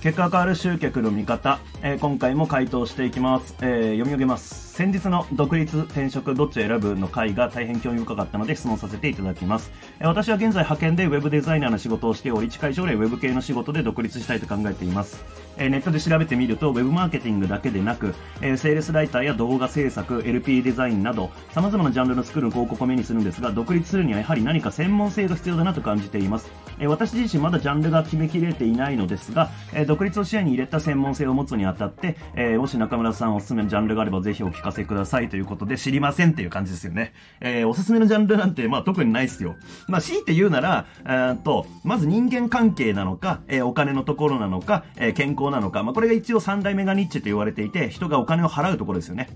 結果変わる集客の見方、えー、今回も回答していきます、えー、読み上げます。先日の独立転職どっちを選ぶの回が大変興味深かったので質問させていただきます、私は現在派遣でウェブデザイナーの仕事をしており近い将来ウェブ系の仕事で独立したいと考えています。ネットで調べてみると、ウェブマーケティングだけでなく、セールスライターや動画制作、LP デザインなど、様々なジャンルの作る広告を目にするんですが、独立するにはやはり何か専門性が必要だなと感じています。私自身まだジャンルが決めきれていないのですが、独立を視野に入れた専門性を持つにあたって、もし中村さんおすすめのジャンルがあればぜひお聞かせくださいということで知りませんっていう感じですよね。えー、おすすめのジャンルなんて、まあ特にないっすよ。まあ強いて言うなら、えー、と、まず人間関係なのか、えー、お金のところなのか、えー、健康なのか、まあこれが一応三大メガニッチと言われていて、人がお金を払うところですよね。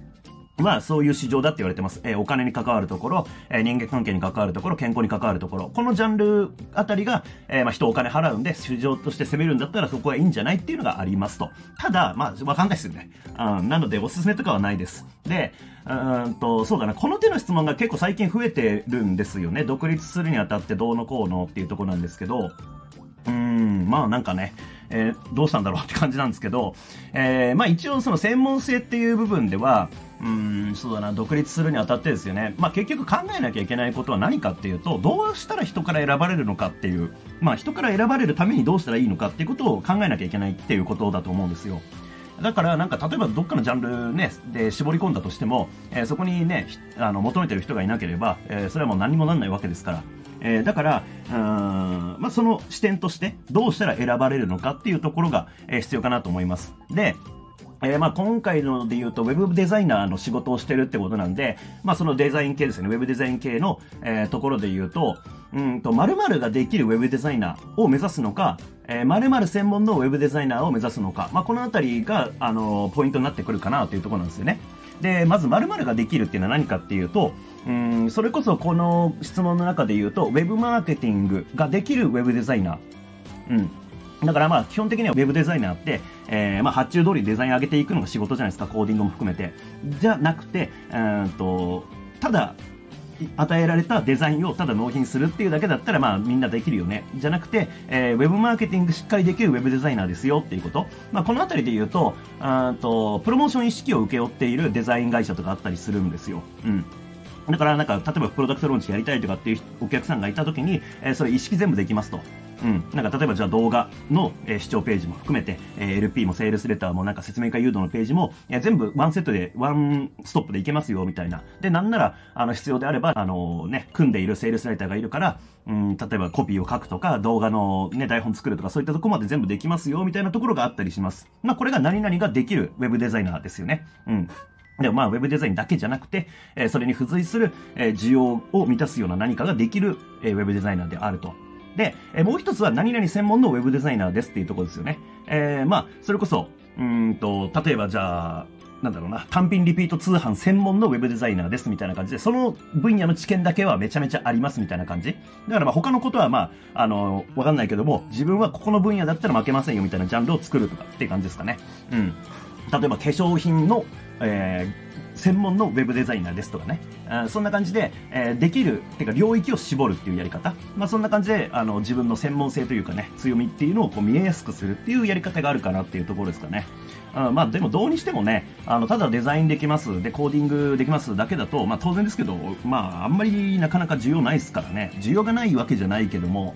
は、そういう市場だって言われてます。えー、お金に関わるところ、えー、人間関係に関わるところ、健康に関わるところ。このジャンルあたりが、えー、まあ、人お金払うんで、市場として攻めるんだったらそこはいいんじゃないっていうのがありますと。ただ、まあ、わかんないですよね。うん、なので、おすすめとかはないです。で、うんと、そうだな、この手の質問が結構最近増えてるんですよね。独立するにあたってどうのこうのっていうとこなんですけど、うん、まあなんかね、えー、どうしたんだろうって感じなんですけど、えー、まあ一応その専門性っていう部分では、うん、そうだな、独立するにあたってですよね。まあ結局考えなきゃいけないことは何かっていうと、どうしたら人から選ばれるのかっていう、まあ人から選ばれるためにどうしたらいいのかっていうことを考えなきゃいけないっていうことだと思うんですよ。だからなんか例えばどっかのジャンルね、で絞り込んだとしても、えー、そこにね、あの求めてる人がいなければ、えー、それはもう何もなんないわけですから。えー、だから、うん、まあ、その視点としてどうしたら選ばれるのかっていうところが、えー、必要かなと思います。で、えー、まあ今回ので言うと、ウェブデザイナーの仕事をしてるってことなんで、まあそのデザイン系ですね、ウェブデザイン系の、えー、ところで言うと、うんと、〇〇ができるウェブデザイナーを目指すのか、えー、〇〇専門のウェブデザイナーを目指すのか、まあこのあたりが、あのポイントになってくるかなというところなんですよね。で、まず〇〇ができるっていうのは何かっていうと、うんそれこそこの質問の中で言うと、ウェブマーケティングができるウェブデザイナー。うん。だからまあ基本的にはウェブデザイナーって、えー、まあ発注通りデザイン上げていくのが仕事じゃないですか、コーディングも含めて。じゃなくて、うんと、ただ、与えられたデザインをただ納品するっていうだけだったらまあみんなできるよね。じゃなくて、えー、ウェブマーケティングしっかりできるウェブデザイナーですよっていうこと。まあこのあたりで言うと、あと、プロモーション意識を請け負っているデザイン会社とかあったりするんですよ。うん。だからなんか、例えばプロダクトローンチやりたいとかっていうお客さんがいたときに、えー、それ意識全部できますと。うん。なんか例えばじゃあ動画の、えー、視聴ページも含めて、えー、LP もセールスレターもなんか説明会誘導のページも、えー、全部ワンセットでワンストップでいけますよみたいな。で、なんなら、あの必要であれば、あのね、組んでいるセールスライターがいるから、うん、例えばコピーを書くとか、動画のね、台本作るとか、そういったとこまで全部できますよみたいなところがあったりします。まあこれが何々ができるウェブデザイナーですよね。うん。でもまあ、ウェブデザインだけじゃなくて、えー、それに付随する、えー、需要を満たすような何かができる、えー、ウェブデザイナーであると。で、え、もう一つは何々専門のウェブデザイナーですっていうところですよね。えー、まあ、それこそ、うんと、例えばじゃあ、なんだろうな、単品リピート通販専門のウェブデザイナーですみたいな感じで、その分野の知見だけはめちゃめちゃありますみたいな感じ。だからまあ他のことはまあ、あの、わかんないけども、自分はここの分野だったら負けませんよみたいなジャンルを作るとかっていう感じですかね。うん。例えば化粧品の、えー、専門のウェブデザイナーですとかね、あそんな感じで、えー、できる、っていうか領域を絞るっていうやり方、まあそんな感じで、あの、自分の専門性というかね、強みっていうのをこう見えやすくするっていうやり方があるかなっていうところですかね。あまあでもどうにしてもね、あの、ただデザインできます、で、コーディングできますだけだと、まあ当然ですけど、まああんまりなかなか需要ないですからね、需要がないわけじゃないけども、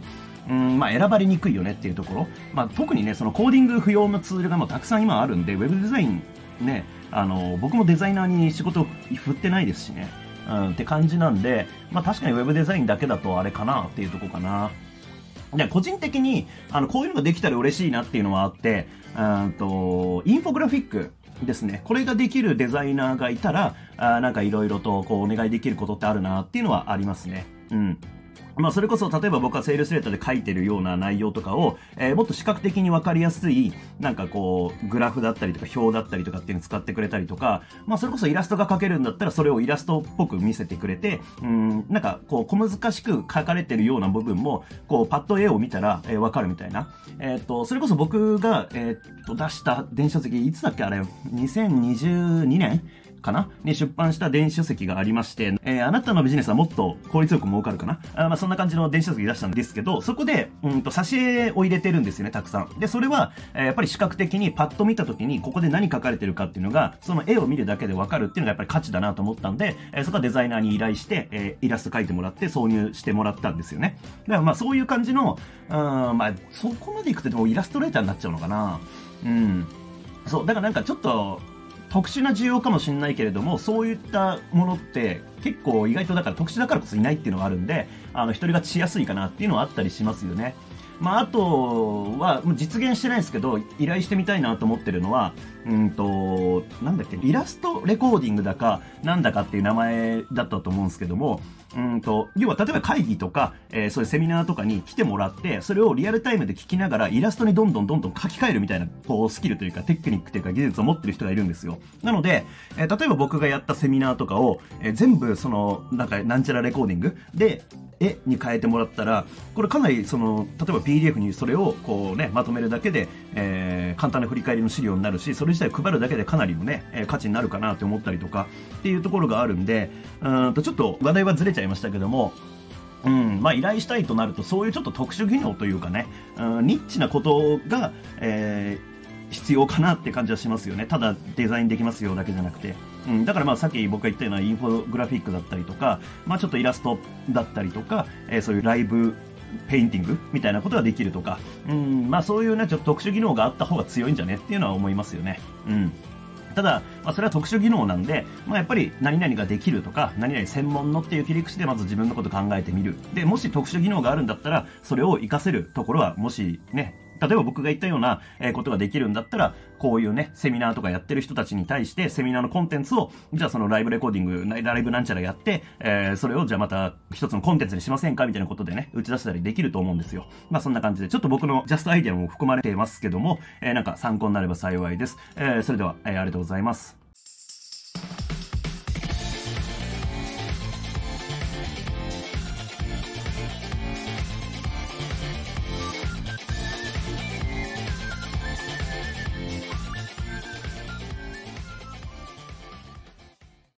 うんまあ、選ばれにくいよねっていうところ、まあ、特にねそのコーディング不要のツールがもうたくさん今あるんでウェブデザインねあの僕もデザイナーに仕事を振ってないですしね、うん、って感じなんで、まあ、確かにウェブデザインだけだとあれかなっていうとこかな。で個人的にあのこういうのができたら嬉しいなっていうのはあってうんとインフォグラフィックですねこれができるデザイナーがいたらあなんかいろいろとこうお願いできることってあるなっていうのはありますね。うんまあ、それこそ、例えば僕はセールスレターで書いてるような内容とかを、えー、もっと視覚的にわかりやすい、なんかこう、グラフだったりとか表だったりとかっていうのを使ってくれたりとか、まあ、それこそイラストが描けるんだったら、それをイラストっぽく見せてくれて、うん、なんかこう、小難しく書かれてるような部分も、こう、パッと絵を見たら、えー、わかるみたいな。えっ、と、それこそ僕が、えっ、と、出した電子書籍、いつだっけあれ、2022年かな？に出版した電子書籍がありまして、えー、あなたのビジネスはもっと効率よく儲かるかな？あまあそんな感じの電子書籍出したんですけど、そこで、うんと、挿絵を入れてるんですよね、たくさん。で、それは、えー、やっぱり視覚的にパッと見た時に、ここで何書かれてるかっていうのが、その絵を見るだけでわかるっていうのがやっぱり価値だなと思ったんで、えー、そこはデザイナーに依頼して、え、イラスト描いてもらって挿入してもらったんですよね。だからまあそういう感じの、うん、まあそこまでいくとでもイラストレーターになっちゃうのかな？うん。そう、だからなんかちょっと、特殊な需要かもしれないけれども、そういったものって結構意外とだから特殊だからこそいないっていうのがあるんで、あの、一人勝ちしやすいかなっていうのはあったりしますよね。まあ、あとは、実現してないですけど、依頼してみたいなと思ってるのは、うんと、なんだっけ、イラストレコーディングだか、なんだかっていう名前だったと思うんですけども、うんと、要は例えば会議とか、えー、そういうセミナーとかに来てもらって、それをリアルタイムで聞きながらイラストにどんどんどんどん書き換えるみたいな、こう、スキルというかテクニックというか技術を持ってる人がいるんですよ。なので、えー、例えば僕がやったセミナーとかを、えー、全部その、なんか、なんちゃらレコーディング？で、絵に変えてもらったら、これかなりその、例えば PDF にそれをこうね、まとめるだけで、えー、簡単な振り返りの資料になるし、それ自体配るだけでかなりのね、えー、価値になるかなって思ったりとか、っていうところがあるんで、うんとちょっと話題はずれちゃいましたけども、うん、まあ依頼したいとなると、そういうちょっと特殊技能というかね、うん、ニッチなことが、えー、必要かなって感じはしますよね。ただデザインできますよだけじゃなくて。うん、だからまあさっき僕が言ったようなインフォグラフィックだったりとか、まあちょっとイラストだったりとか、えー、そういうライブペインティングみたいなことができるとか、うん、まあそういうね、ちょっと特殊技能があった方が強いんじゃねっていうのは思いますよね。うん。ただ、まあ、それは特殊技能なんで、まあ、やっぱり何々ができるとか、何々専門のっていう切り口でまず自分のこと考えてみる。で、もし特殊技能があるんだったら、それを活かせるところは、もしね、例えば僕が言ったような、えことができるんだったら、こういうね、セミナーとかやってる人たちに対して、セミナーのコンテンツを、じゃあそのライブレコーディング、ライブなんちゃらやって、えー、それをじゃあまた一つのコンテンツにしませんかみたいなことでね、打ち出したりできると思うんですよ。まあそんな感じで、ちょっと僕のジャストアイデアも含まれていますけども、えー、なんか参考になれば幸いです。えー、それでは、えー、ありがとうございます。